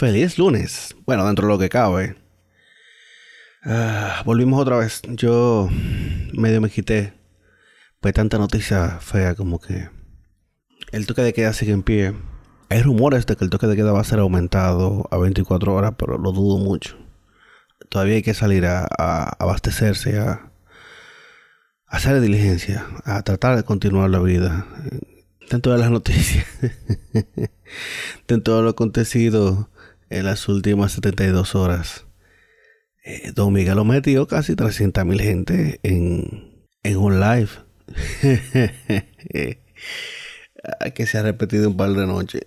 Feliz lunes. Bueno, dentro de lo que cabe. Ah, volvimos otra vez. Yo medio me quité. Pues tanta noticia fea como que el toque de queda sigue en pie. Hay rumores de que el toque de queda va a ser aumentado a 24 horas, pero lo dudo mucho. Todavía hay que salir a, abastecerse, a, a hacer diligencia, a tratar de continuar la vida. Dentro de las noticias, dentro de lo acontecido en las últimas 72 horas. Eh, Don Miguel lo metió casi 300 mil gente en, en un live. que se ha repetido un par de noches.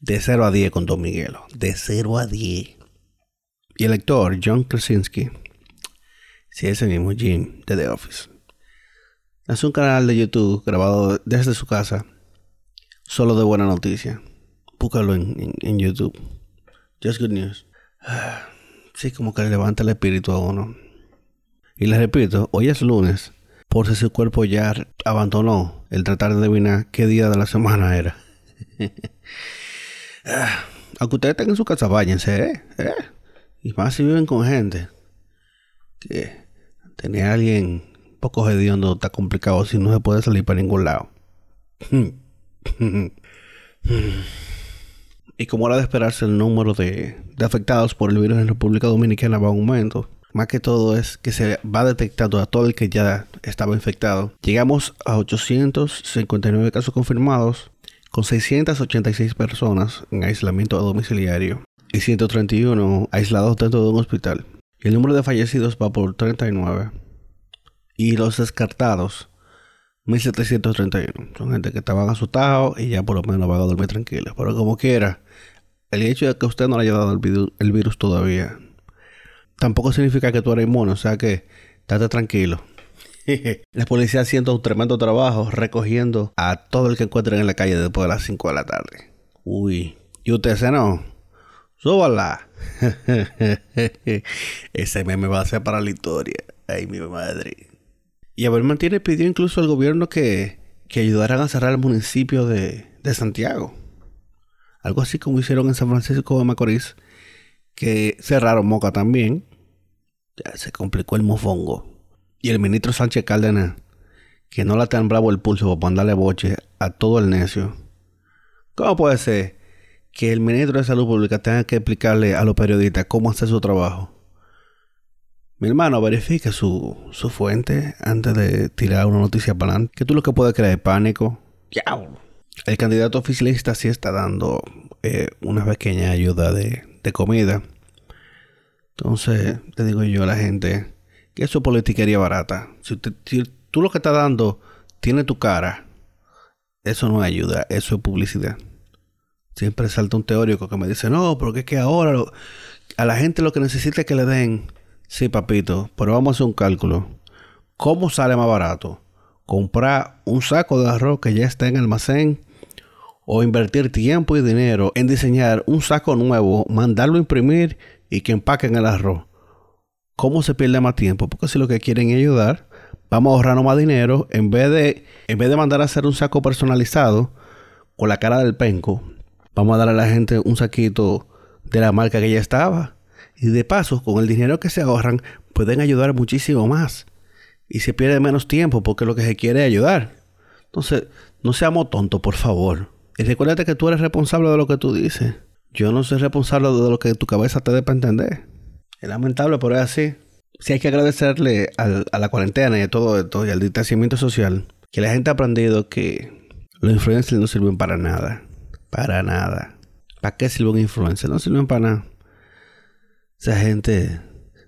De 0 a 10 con Don Miguelo. De 0 a 10. Y el actor John Krasinski. Sí, ese mismo Jim de The Office. Hace un canal de YouTube grabado desde su casa. Solo de buena noticia. Búscalo en, en YouTube. Just good news. Sí, como que le levanta el espíritu a uno. Y les repito, hoy es lunes. Por si su cuerpo ya abandonó el tratar de adivinar qué día de la semana era. Aunque ustedes estén en su casa, váyanse, ¿eh? ¿eh? Y más si viven con gente. Que tener a alguien poco hediondo está complicado si no se puede salir para ningún lado. Y como era de esperarse, el número de, afectados por el virus en República Dominicana va a aumento. Más que todo es que se va detectando a todo el que ya estaba infectado. Llegamos a 859 casos confirmados, con 686 personas en aislamiento domiciliario y 131 aislados dentro de un hospital. El número de fallecidos va por 39. Y los descartados 1731. Son gente que estaban asustados y ya por lo menos van a dormir tranquilos. Pero como quiera, el hecho de que usted no le haya dado el virus, todavía, tampoco significa que tú eres inmune. O sea que, estate tranquilo. la policía haciendo un tremendo trabajo recogiendo a todo el que encuentren en la calle después de las 5 de la tarde. Uy. ¿Y usted se no? Súbala. Ese meme va a ser para la historia. Ay, mi madre. Y Abel Martínez pidió incluso al gobierno que, que ayudaran a cerrar el municipio de, de Santiago. Algo así como hicieron en San Francisco de Macorís, que cerraron Moca también. Ya se complicó el mofongo. Y el ministro Sánchez Cárdenas, que no le tan bravo el pulso para mandarle boche a todo el necio. ¿Cómo puede ser que el ministro de Salud Pública tenga que explicarle a los periodistas cómo hacer su trabajo? Mi hermano, verifique su, su fuente antes de tirar una noticia para adelante. Que tú lo que puedes crear es pánico. El candidato oficialista sí está dando eh, una pequeña ayuda de, de comida. Entonces, te digo yo a la gente que eso es politiquería barata. Si, si, tú lo que estás dando tiene tu cara, eso no ayuda, eso es publicidad. Siempre salta un teórico que me dice, no, porque es que ahora a la gente lo que necesita es que le den Sí, papito, pero vamos a hacer un cálculo. ¿Cómo sale más barato? ¿Comprar un saco de arroz que ya está en almacén? ¿O invertir tiempo y dinero en diseñar un saco nuevo, mandarlo a imprimir y que empaquen el arroz? ¿Cómo se pierde más tiempo? Porque si lo que quieren es ayudar, vamos a ahorrar más dinero en vez de, en vez de mandar a hacer un saco personalizado con la cara del penco, vamos a dar a la gente un saquito de la marca que ya estaba y de paso, con el dinero que se ahorran, pueden ayudar muchísimo más. Y se pierde menos tiempo porque lo que se quiere es ayudar. Entonces, no seamos tontos, por favor. Y recuérdate que tú eres responsable de lo que tú dices. Yo no soy responsable de lo que tu cabeza te dé para entender. Es lamentable, pero es así. Si hay que agradecerle a la cuarentena y a todo esto y al distanciamiento social, que la gente ha aprendido que los influencers no sirven para nada. Para nada. ¿Para qué sirven influencers? No sirven para nada. Esa gente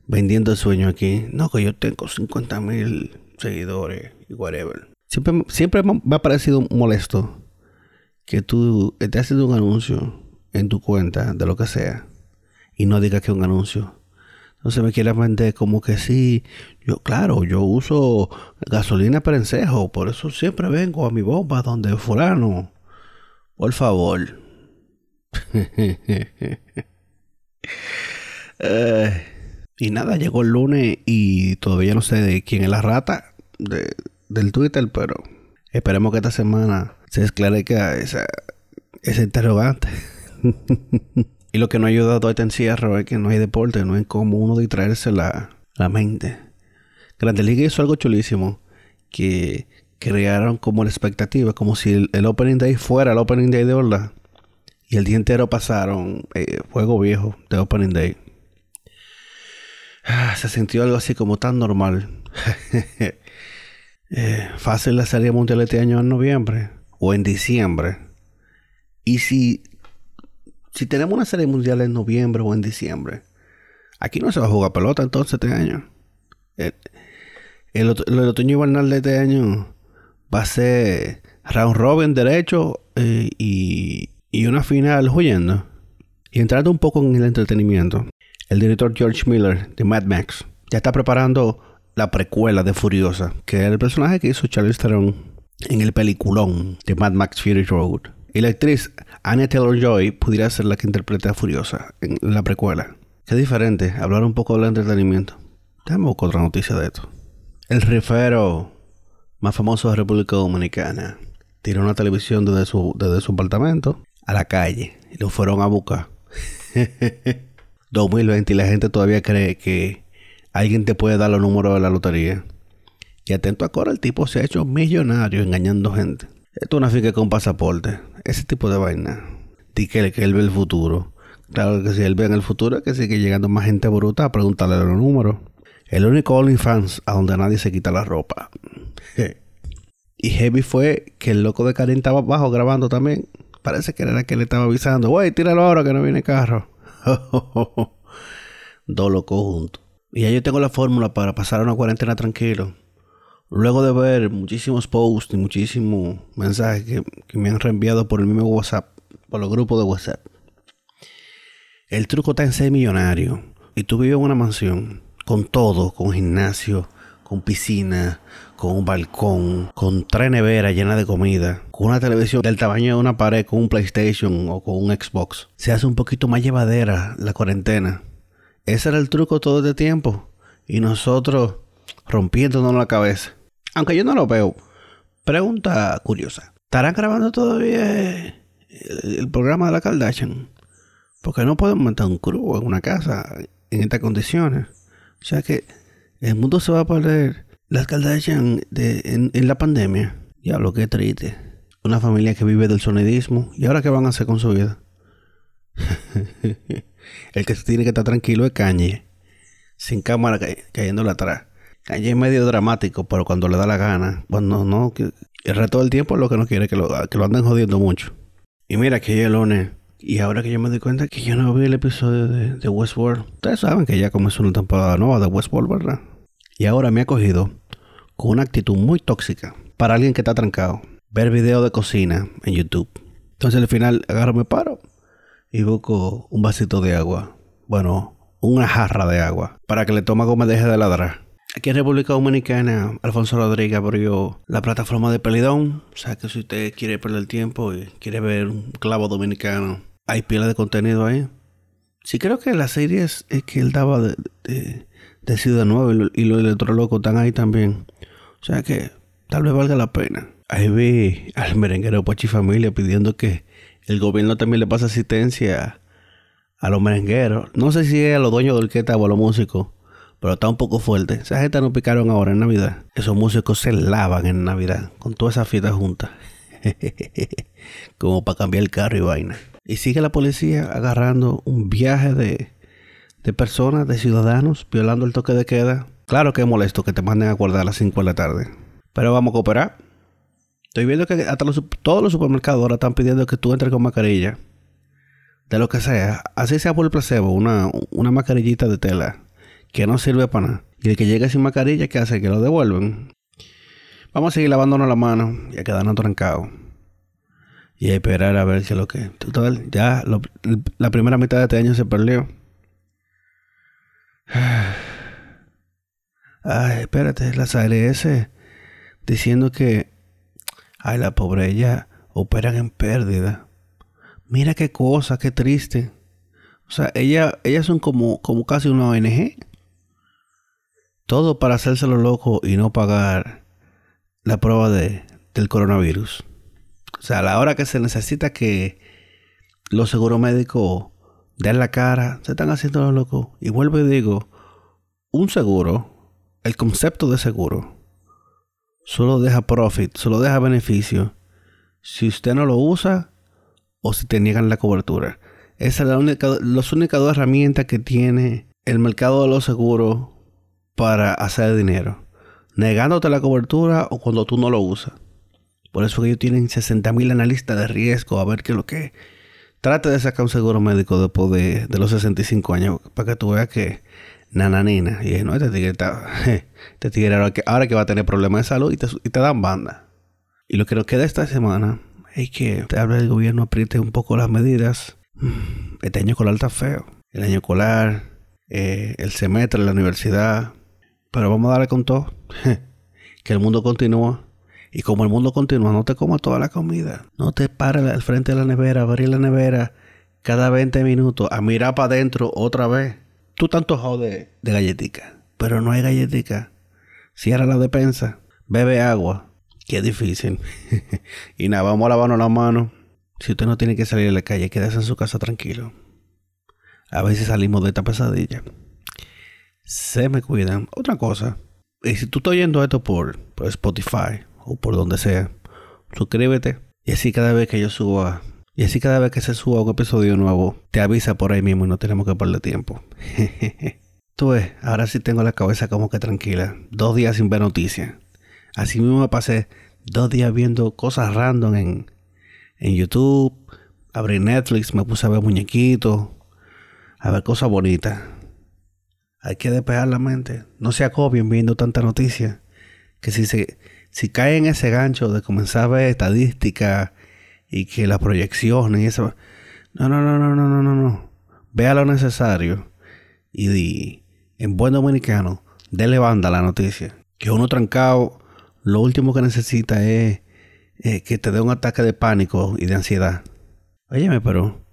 vendiendo sueño aquí. No, que yo tengo 50 mil seguidores y whatever. Siempre, siempre me ha parecido molesto que tú estés haciendo un anuncio en tu cuenta de lo que sea y no digas que es un anuncio. Entonces me quieres vender como que sí. Yo, claro, yo uso gasolina perencejo, por eso siempre vengo a mi bomba donde fulano. Por favor. Eh, y nada, llegó el lunes y todavía no sé de quién es la rata de, del Twitter, pero esperemos que esta semana se esclarezca esa, ese interrogante. Y lo que no ha ayudado a este encierro es que no hay deporte, no hay como uno distraerse la, la mente. Grande Liga hizo algo chulísimo. Que crearon como la expectativa, como si el, opening day fuera el opening day de verdad. Y el día entero pasaron eh, juego viejo de opening day. Ah, se sintió algo así como tan normal. eh, fácil la serie mundial este año en noviembre o en diciembre. Y si, si tenemos una serie mundial en noviembre o en diciembre, aquí no se va a jugar pelota entonces este año. El, el, el otoño invernal de este año va a ser round robin derecho eh, y, y una final huyendo. Y entrando un poco en el entretenimiento, el director George Miller de Mad Max ya está preparando la precuela de Furiosa, que es el personaje que hizo Charlize Theron en el peliculón de Mad Max Fury Road. Y la actriz Anya Taylor-Joy pudiera ser la que interprete a Furiosa en la precuela. Qué diferente, hablar un poco del entretenimiento. Tenemos otra noticia de esto. El rifero más famoso de República Dominicana tiró una televisión desde su, desde su apartamento a la calle y lo fueron a buscar. 2020 y la gente todavía cree que alguien te puede dar los números de la lotería. Y atento a Cora, el tipo se ha hecho millonario engañando gente. Esto es una finca con pasaporte. Ese tipo de vaina. Di que, él ve el futuro. Claro que si él ve en el futuro es que sigue llegando más gente bruta a preguntarle los números. El único OnlyFans a donde nadie se quita la ropa. y heavy fue que el loco de Karim estaba abajo grabando también. Parece que era que le estaba avisando. Wey, tíralo ahora que no viene carro. Dos locos juntos. Y ya yo tengo la fórmula para pasar una cuarentena tranquilo. Luego de ver muchísimos posts y muchísimos mensajes que, que me han reenviado por el mismo WhatsApp, por los grupos de WhatsApp. El truco está en ser millonario. Y tú vives en una mansión con todo, con gimnasio, con piscina, con un balcón, con tres neveras llenas de comida, con una televisión del tamaño de una pared, con un PlayStation o con un Xbox. Se hace un poquito más llevadera la cuarentena. Ese era el truco todo este tiempo. Y nosotros rompiéndonos la cabeza. Aunque yo no lo veo. Pregunta curiosa. ¿Estarán grabando todavía el, programa de la Kardashian? Porque no podemos montar un crew en una casa en estas condiciones. O sea que el mundo se va a perder. Las Kardashian en, la pandemia. Diablo, qué triste. Una familia que vive del sonidismo. ¿Y ahora qué van a hacer con su vida? el que se tiene que estar tranquilo es Kanye. Sin cámara cayéndole atrás. Kanye es medio dramático, pero cuando le da la gana. Cuando no, que el resto del tiempo es lo que no quiere que lo, que lo anden jodiendo mucho. Y mira que el lunes y ahora que yo me doy cuenta que yo no vi el episodio de, Westworld, ustedes saben que ya comenzó una temporada nueva de Westworld, ¿verdad? Y ahora me ha cogido con una actitud muy tóxica para alguien que está trancado. Ver videos de cocina en YouTube. Entonces al final agarro, me paro y busco un vasito de agua. Bueno, una jarra de agua para que el estómago me deje de ladrar. Aquí en República Dominicana, Alfonso Rodríguez abrió la plataforma de Pelidón. O sea que si usted quiere perder tiempo y quiere ver un clavo dominicano hay pila de contenido ahí. Sí creo que las series es que él daba de, de, Ciudad Nueva y, los electrolocos están ahí también. O sea que tal vez valga la pena. Ahí vi al merenguero Pachi Familia pidiendo que el gobierno también le pase asistencia a los merengueros. No sé si es a los dueños de orquesta o a los músicos, pero está un poco fuerte. Esa gente no picaron ahora en Navidad. Esos músicos se lavan en Navidad con todas esas fiestas juntas. Como para cambiar el carro y vaina. Y sigue la policía agarrando un viaje de, de personas, de ciudadanos, violando el toque de queda. Claro que es molesto que te manden a guardar a las 5 de la tarde. Pero vamos a cooperar. Estoy viendo que hasta todos los supermercados ahora están pidiendo que tú entres con mascarilla. De lo que sea. Así sea por el placebo. Una, una mascarillita de tela. Que no sirve para nada. Y el que llegue sin mascarilla, ¿qué hace? Que lo devuelven. Vamos a seguir lavándonos la mano y a quedarnos trancados y esperar a ver qué es lo que. Total, ya la primera mitad de este año se perdió. Ay, espérate, las ALS diciendo que. Ay, la pobre ella operan en pérdida. Mira qué cosa, qué triste. O sea, ella, ellas son como, como casi una ONG. Todo para hacerse lo loco y no pagar la prueba de, del coronavirus. O sea, a la hora que se necesita que los seguros médicos dan la cara, se están haciendo los locos. Y vuelvo y digo, un seguro, el concepto de seguro, solo deja profit, solo deja beneficio si usted no lo usa o si te niegan la cobertura. Esa es la única, las únicas dos herramientas que tiene el mercado de los seguros para hacer dinero. Negándote la cobertura o cuando tú no lo usas. Por eso que ellos tienen 60 mil analistas de riesgo a ver qué es lo que Trate de sacar un seguro médico después de, de los 65 años para que tú veas que nananina. Y no, este tigre, está, este tigre ahora, que, ahora que va a tener problemas de salud y te, y te dan banda. Y lo que nos queda esta semana es que te habla del gobierno apriete un poco las medidas. Mm, este año escolar está feo. El año escolar, eh, el semestre, la universidad. Pero vamos a darle con todo. que el mundo continúa. Y como el mundo continúa, no te comas toda la comida. No te pares al frente de la nevera, abrir la nevera cada 20 minutos, a mirar para adentro otra vez. Tú tanto jode de galletica, pero no hay galletica. Cierra la despensa, bebe agua. Qué difícil. y nada, vamos a lavarnos las manos. Si usted no tiene que salir a la calle, quédese en su casa tranquilo. A si salimos de esta pesadilla. Se me cuidan. Otra cosa. Y si tú estás oyendo esto por, por Spotify o por donde sea, suscríbete. Y así cada vez que yo suba, y así cada vez que se suba un episodio nuevo, te avisa por ahí mismo y no tenemos que perder tiempo. Tú ves, ahora sí tengo la cabeza como que tranquila. Dos días sin ver noticias. Así mismo me pasé dos días viendo cosas random en, en YouTube. Abrí Netflix, me puse a ver muñequitos, a ver cosas bonitas. Hay que despejar la mente. No se acobien viendo tanta noticia. Que si se, si cae en ese gancho de comenzar a ver estadísticas y que las proyecciones y eso. No, no, no, no, no, no, no, no. Vea lo necesario y di, en buen dominicano, dele banda a la noticia. Que uno trancado, lo último que necesita es que te dé un ataque de pánico y de ansiedad. Óyeme, pero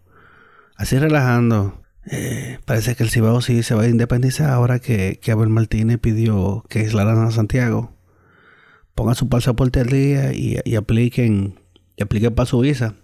así relajando, eh, parece que el Cibao sí se va a independizar ahora que, que Abel Martínez pidió que aislaran a Santiago pongan su pasaporte al día y, apliquen y apliquen para su visa.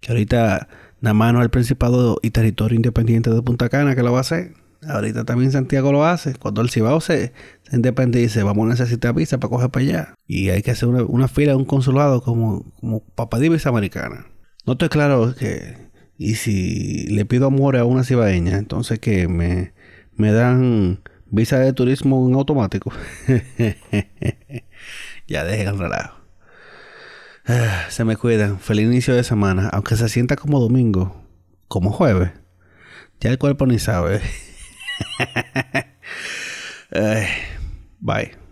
Que ahorita nada más no el Principado y Territorio Independiente de Punta Cana que lo va a hacer. Ahorita también Santiago lo hace. Cuando el Cibao se, se independice, vamos a necesitar visa para coger para allá. Y hay que hacer una, fila de un consulado como, como para visa americana. No estoy claro que... Y si le pido amor a una cibaeña, entonces que me, me dan visa de turismo en automático. ya dejen el relajo. Ah, se me cuidan. Feliz inicio de semana. Aunque se sienta como domingo, como jueves. Ya el cuerpo ni sabe. bye.